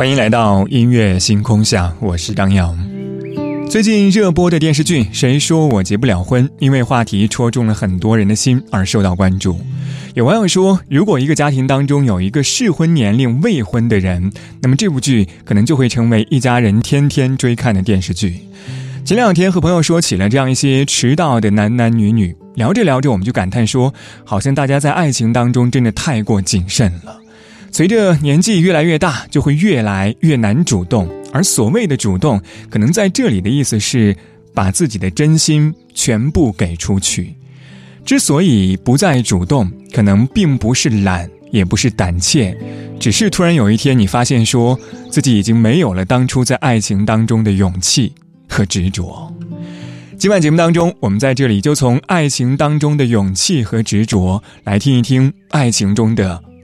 欢迎来到音乐星空下，我是张扬。最近热播的电视剧《谁说我结不了婚》，因为话题戳中了很多人的心而受到关注。有网友说，如果一个家庭当中有一个适婚年龄未婚的人，那么这部剧可能就会成为一家人天天追看的电视剧。前两天和朋友说起了这样一些迟到的男男女女，聊着聊着我们就感叹说，好像大家在爱情当中真的太过谨慎了。随着年纪越来越大，就会越来越难主动。而所谓的主动，可能在这里的意思是把自己的真心全部给出去。之所以不再主动，可能并不是懒，也不是胆怯，只是突然有一天你发现，说自己已经没有了当初在爱情当中的勇气和执着。今晚节目当中，我们在这里就从爱情当中的勇气和执着，来听一听爱情中的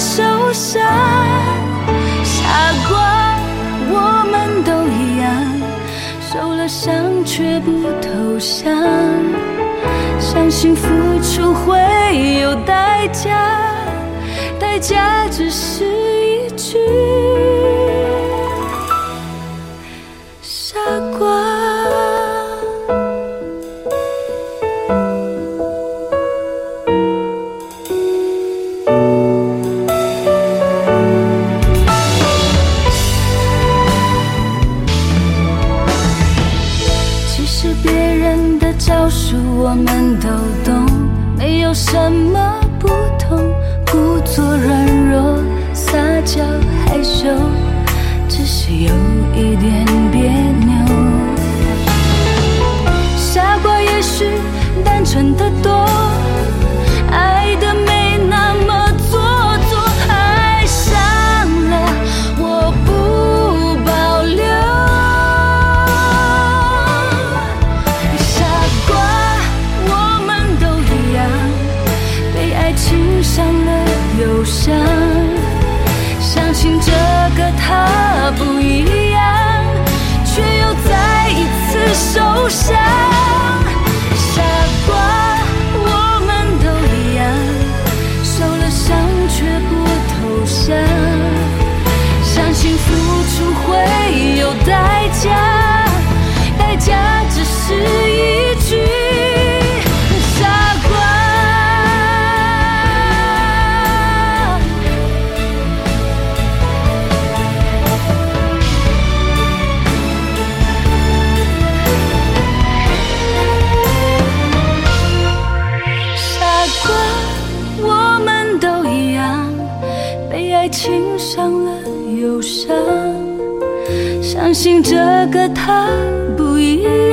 受伤。傻瓜，我们都一样，受了伤却不投降，相信付出会有代价，代价只是一句。我们都懂，没有什么不同，故作软弱，撒娇害羞，只是有一点别扭。傻瓜也许单纯的多。受相信这个他不一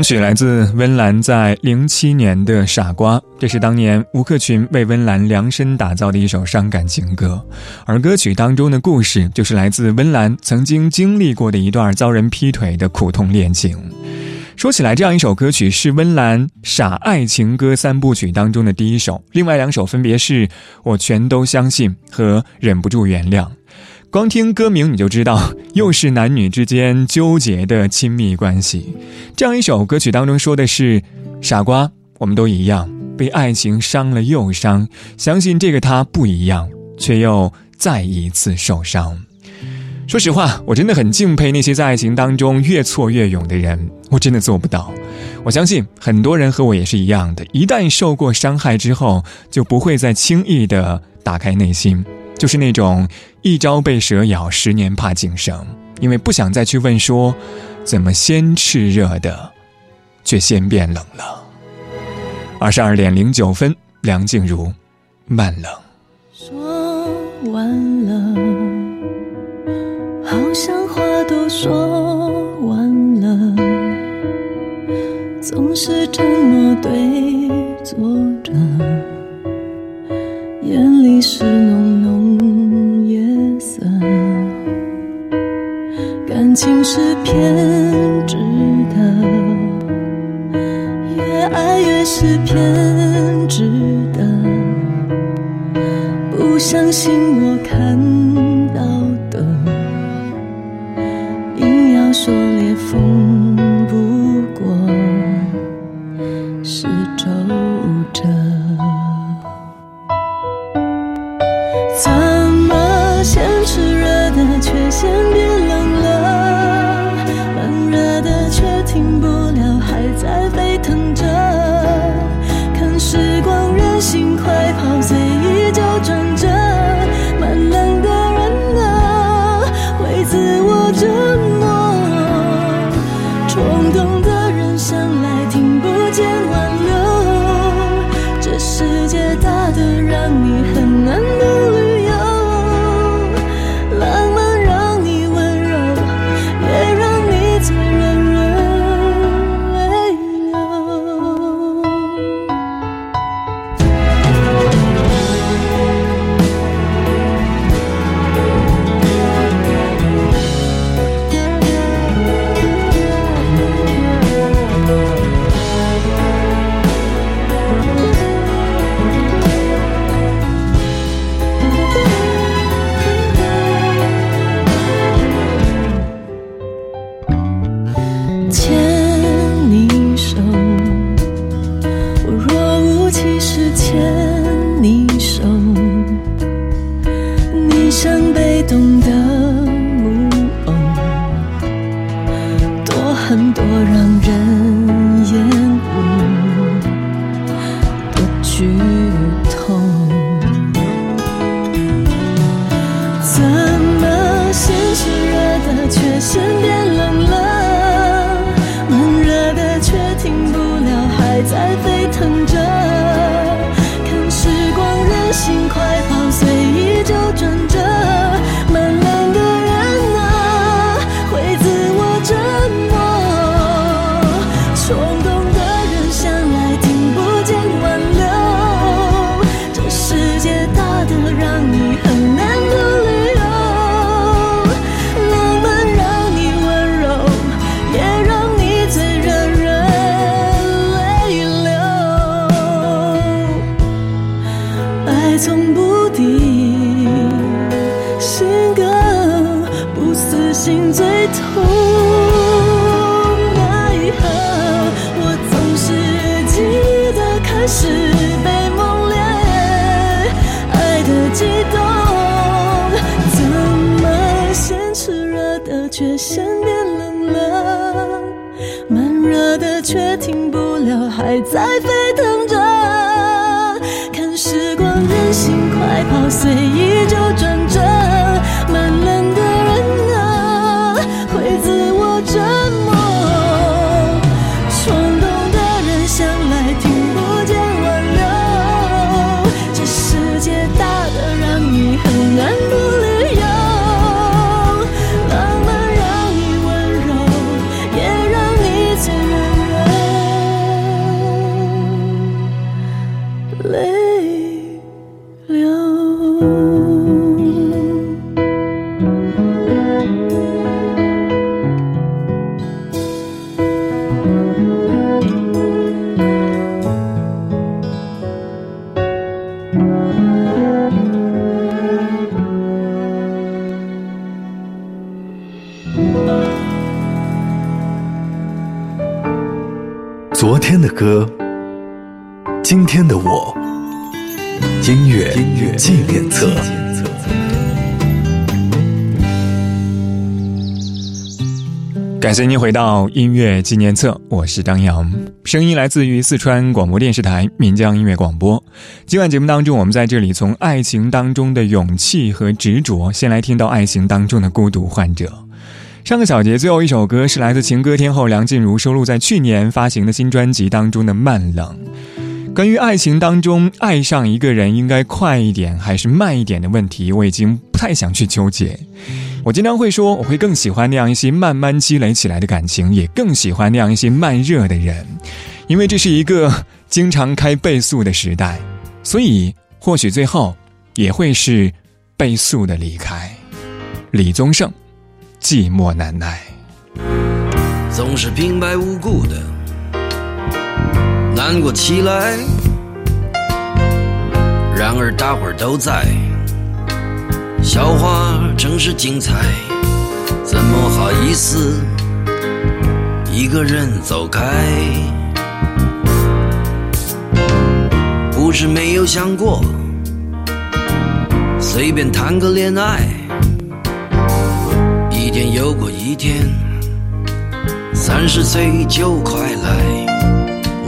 开场曲来自温岚在零七年的《傻瓜》，这是当年吴克群为温岚量身打造的一首伤感情歌，而歌曲当中的故事就是来自温岚曾经经历过的一段遭人劈腿的苦痛恋情。说起来，这样一首歌曲是温岚傻爱情歌三部曲当中的第一首，另外两首分别是《我全都相信》和《忍不住原谅》。光听歌名你就知道，又是男女之间纠结的亲密关系。这样一首歌曲当中说的是：“傻瓜，我们都一样，被爱情伤了又伤，相信这个他不一样，却又再一次受伤。”说实话，我真的很敬佩那些在爱情当中越挫越勇的人，我真的做不到。我相信很多人和我也是一样的，一旦受过伤害之后，就不会再轻易的打开内心。就是那种一朝被蛇咬，十年怕井绳，因为不想再去问说，怎么先炽热的，却先变冷了。二十二点零九分，梁静茹，慢冷。说完了，好像话都说完了，总是沉默对坐着，眼里是浓情是偏执的，越爱越是偏执的。不相信我看到的，硬要说裂缝不过是皱心醉感谢您回到音乐纪念册，我是张扬，声音来自于四川广播电视台岷江音乐广播。今晚节目当中，我们在这里从爱情当中的勇气和执着，先来听到爱情当中的孤独患者。上个小节最后一首歌是来自情歌天后梁静茹收录在去年发行的新专辑当中的《慢冷》。关于爱情当中爱上一个人应该快一点还是慢一点的问题，我已经不太想去纠结。我经常会说，我会更喜欢那样一些慢慢积累起来的感情，也更喜欢那样一些慢热的人，因为这是一个经常开倍速的时代，所以或许最后也会是倍速的离开。李宗盛。寂寞难耐，总是平白无故的难过起来。然而大伙儿都在，笑话真是精彩，怎么好意思一个人走开？不是没有想过，随便谈个恋爱。一天又过一天，三十岁就快来，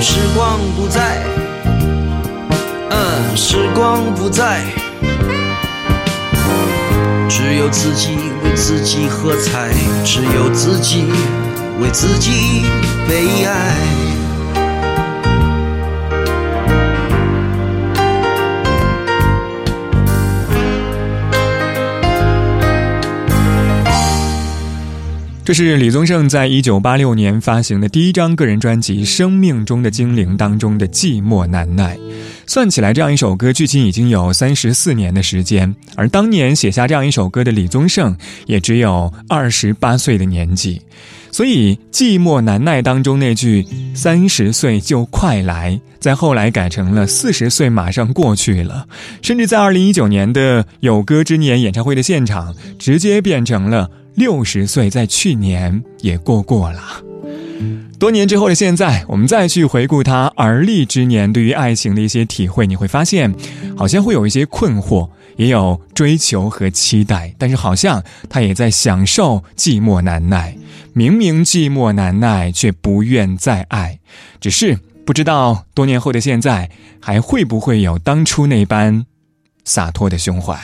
时光不再，嗯，时光不再，只有自己为自己喝彩，只有自己为自己悲哀。这是李宗盛在一九八六年发行的第一张个人专辑《生命中的精灵》当中的《寂寞难耐》。算起来，这样一首歌距今已经有三十四年的时间，而当年写下这样一首歌的李宗盛也只有二十八岁的年纪。所以《寂寞难耐》当中那句“三十岁就快来”，在后来改成了“四十岁马上过去了”，甚至在二零一九年的《有歌之年》演唱会的现场，直接变成了“六十岁在去年也过过了”。多年之后的现在，我们再去回顾他而立之年对于爱情的一些体会，你会发现，好像会有一些困惑，也有追求和期待，但是好像他也在享受寂寞难耐。明明寂寞难耐，却不愿再爱，只是不知道多年后的现在，还会不会有当初那般洒脱的胸怀。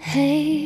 嘿，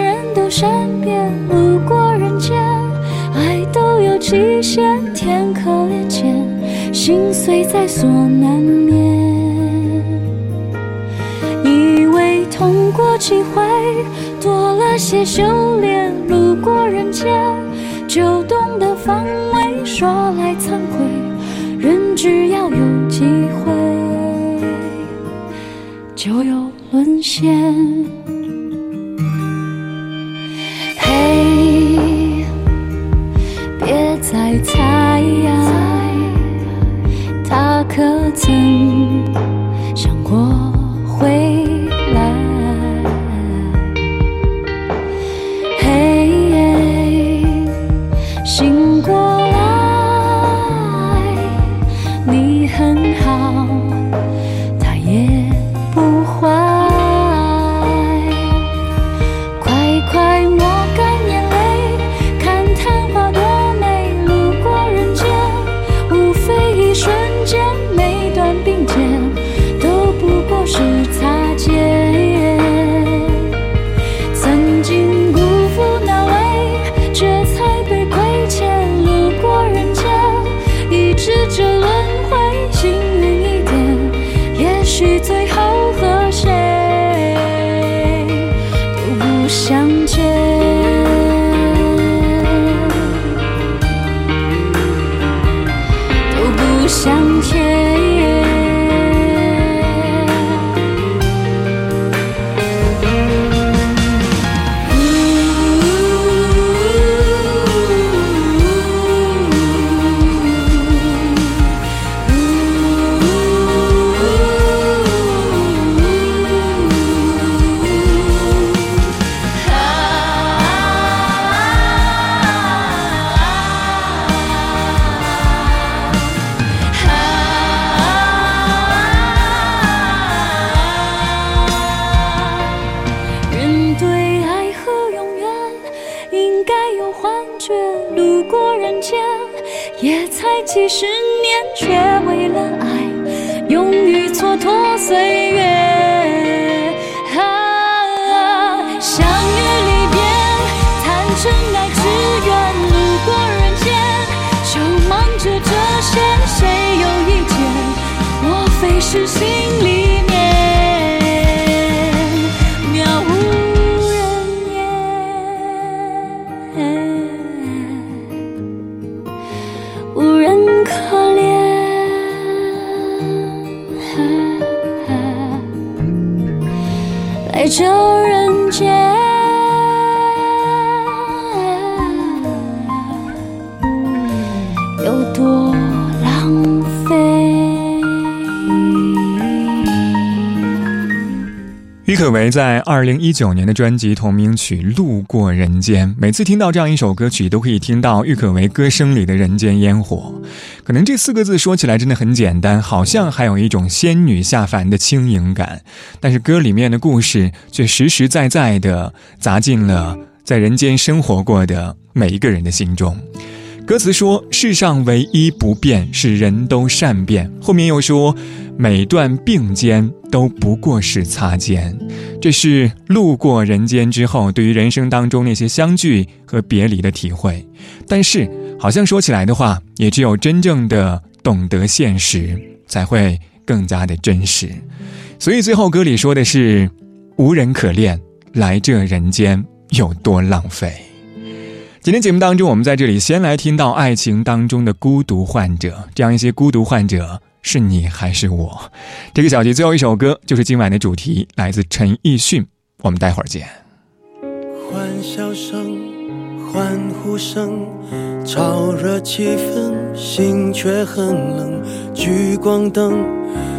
善变，路过人间。爱都有极限，天可怜见，心碎在所难免。以为痛过几回，多了些修炼，路过人间，就懂得防卫。说来惭愧，人只要有机会，就有沦陷。猜猜，他可曾想过回是真几十年，却为了爱，勇于蹉跎岁月。在这人间。可唯在二零一九年的专辑同名曲《路过人间》，每次听到这样一首歌曲，都可以听到郁可唯歌声里的人间烟火。可能这四个字说起来真的很简单，好像还有一种仙女下凡的轻盈感，但是歌里面的故事却实实在在的砸进了在人间生活过的每一个人的心中。歌词说：“世上唯一不变是人都善变。”后面又说：“每段并肩都不过是擦肩。”这是路过人间之后，对于人生当中那些相聚和别离的体会。但是，好像说起来的话，也只有真正的懂得现实，才会更加的真实。所以，最后歌里说的是：“无人可恋，来这人间有多浪费。”今天节目当中，我们在这里先来听到爱情当中的孤独患者，这样一些孤独患者。是你还是我？这个小节最后一首歌就是今晚的主题，来自陈奕迅。我们待会儿见。欢笑声、欢呼声，炒热气氛，心却很冷。聚光灯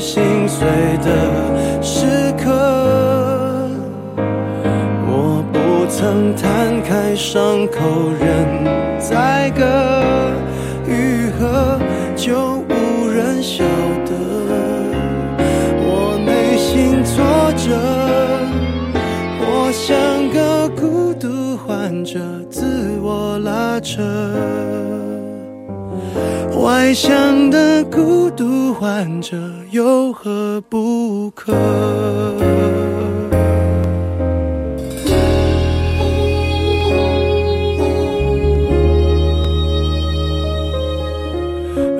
心碎的时刻。我不曾摊开伤口任宰割，愈合就无人晓得。我内心挫折，我像个孤独患者，自我拉扯。外向的孤独患者有何不可？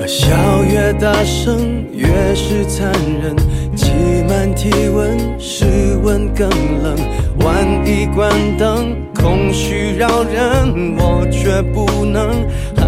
笑越大声，越是残忍。挤满体温，室温更冷。万一关灯，空虚扰人，我却不能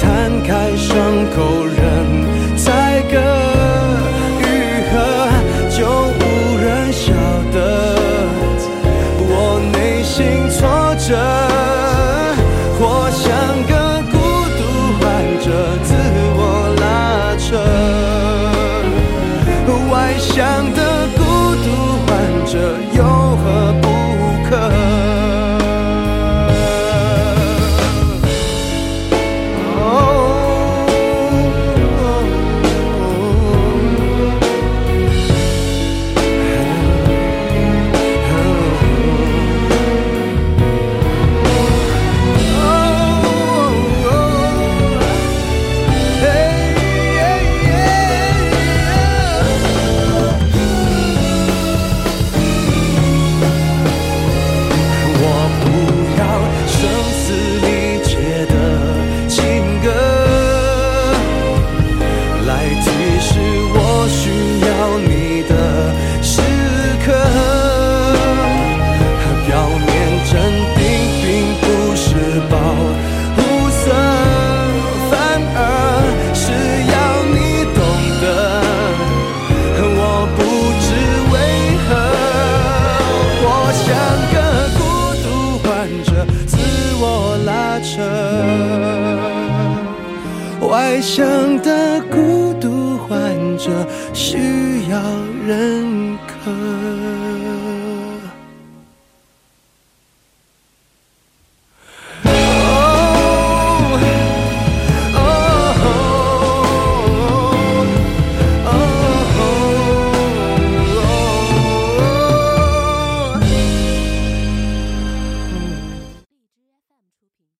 摊开伤口扯。外向的孤独患者需要认可。